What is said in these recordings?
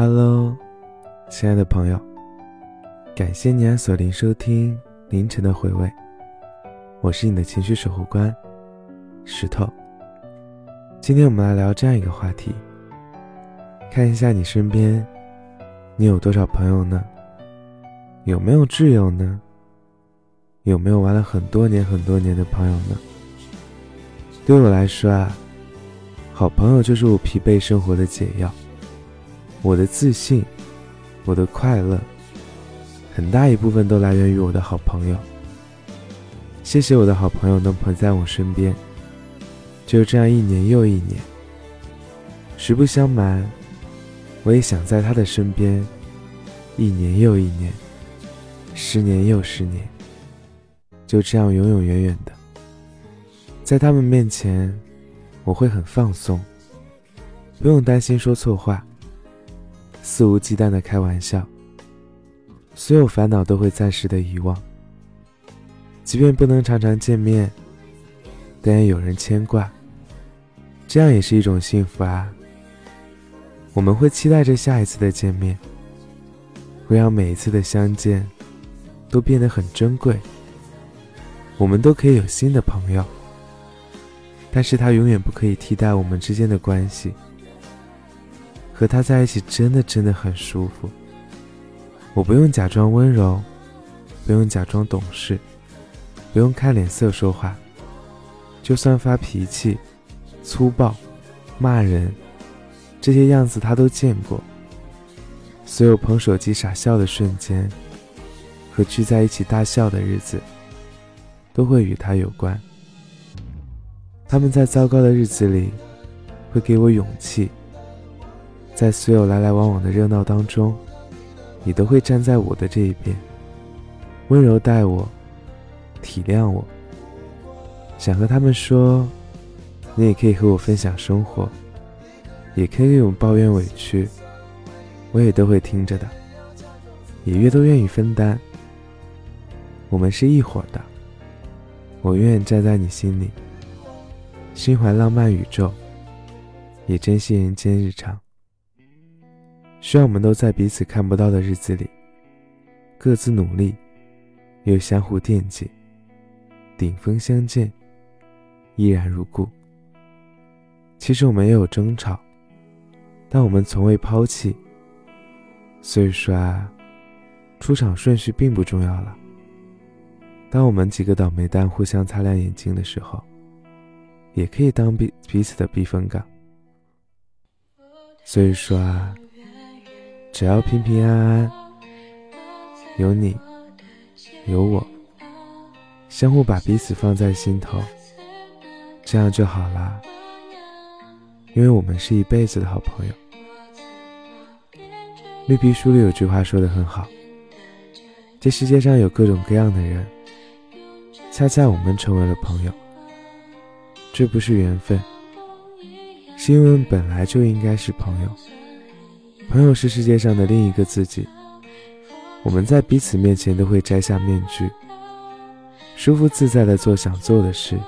Hello，亲爱的朋友，感谢你按锁定收听凌晨的回味。我是你的情绪守护官石头。今天我们来聊这样一个话题：看一下你身边，你有多少朋友呢？有没有挚友呢？有没有玩了很多年很多年的朋友呢？对我来说啊，好朋友就是我疲惫生活的解药。我的自信，我的快乐，很大一部分都来源于我的好朋友。谢谢我的好朋友能陪在我身边，就这样一年又一年。实不相瞒，我也想在他的身边，一年又一年，十年又十年，就这样永永远远的。在他们面前，我会很放松，不用担心说错话。肆无忌惮的开玩笑，所有烦恼都会暂时的遗忘。即便不能常常见面，但也有人牵挂，这样也是一种幸福啊。我们会期待着下一次的见面，会让每一次的相见都变得很珍贵。我们都可以有新的朋友，但是他永远不可以替代我们之间的关系。和他在一起真的真的很舒服。我不用假装温柔，不用假装懂事，不用看脸色说话。就算发脾气、粗暴、骂人，这些样子他都见过。所有捧手机傻笑的瞬间，和聚在一起大笑的日子，都会与他有关。他们在糟糕的日子里，会给我勇气。在所有来来往往的热闹当中，你都会站在我的这一边，温柔待我，体谅我。想和他们说，你也可以和我分享生活，也可以给我抱怨委屈，我也都会听着的，也越都愿意分担。我们是一伙的，我永远站在你心里，心怀浪漫宇宙，也珍惜人间日常。需要我们都在彼此看不到的日子里，各自努力，又相互惦记，顶峰相见，依然如故。其实我们也有争吵，但我们从未抛弃。所以说啊，出场顺序并不重要了。当我们几个倒霉蛋互相擦亮眼睛的时候，也可以当彼彼此的避风港。所以说啊。只要平平安安，有你，有我，相互把彼此放在心头，这样就好啦。因为我们是一辈子的好朋友。绿皮书里有句话说的很好：这世界上有各种各样的人，恰恰我们成为了朋友。这不是缘分，是因为本来就应该是朋友。朋友是世界上的另一个自己，我们在彼此面前都会摘下面具，舒服自在的做想做的事，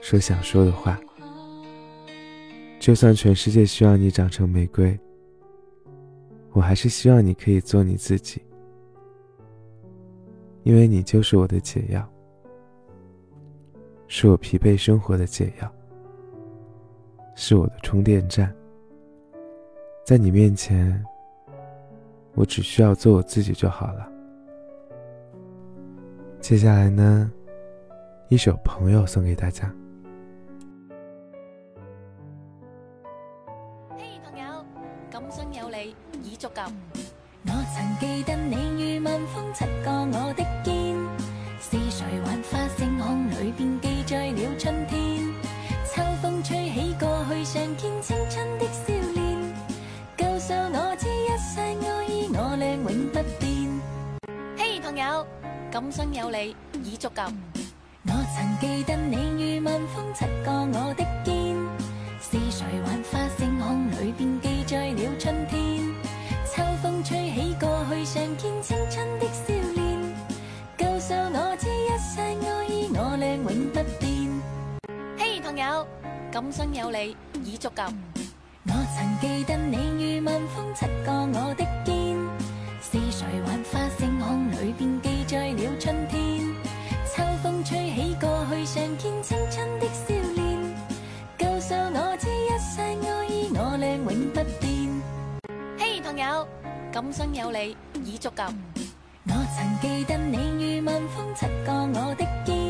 说想说的话。就算全世界需要你长成玫瑰，我还是希望你可以做你自己，因为你就是我的解药，是我疲惫生活的解药，是我的充电站。在你面前，我只需要做我自己就好了。接下来呢，一首《朋友》送给大家。嘿，朋友，今生有你已足够。我曾记得你如晚风擦过我的肩，是谁幻化星空里边记载了春天？秋风吹起过去上天青春的笑。有今生有你已足够。我曾记得你如晚风擦过我的肩，是谁幻化星空里边记载了春天？秋风吹起过去上天青春的笑脸，告诉我知一世爱意我俩永不变。嘿，朋友，今生有你已足够。我曾记得你晚风擦过我的肩，是谁幻化星空里边记载了春天，秋风吹起过去常见青春的笑脸，告诉我这一世爱意我俩永不变，嘿，朋友，今生有你已足够，我曾记得你与晚风擦过我的肩。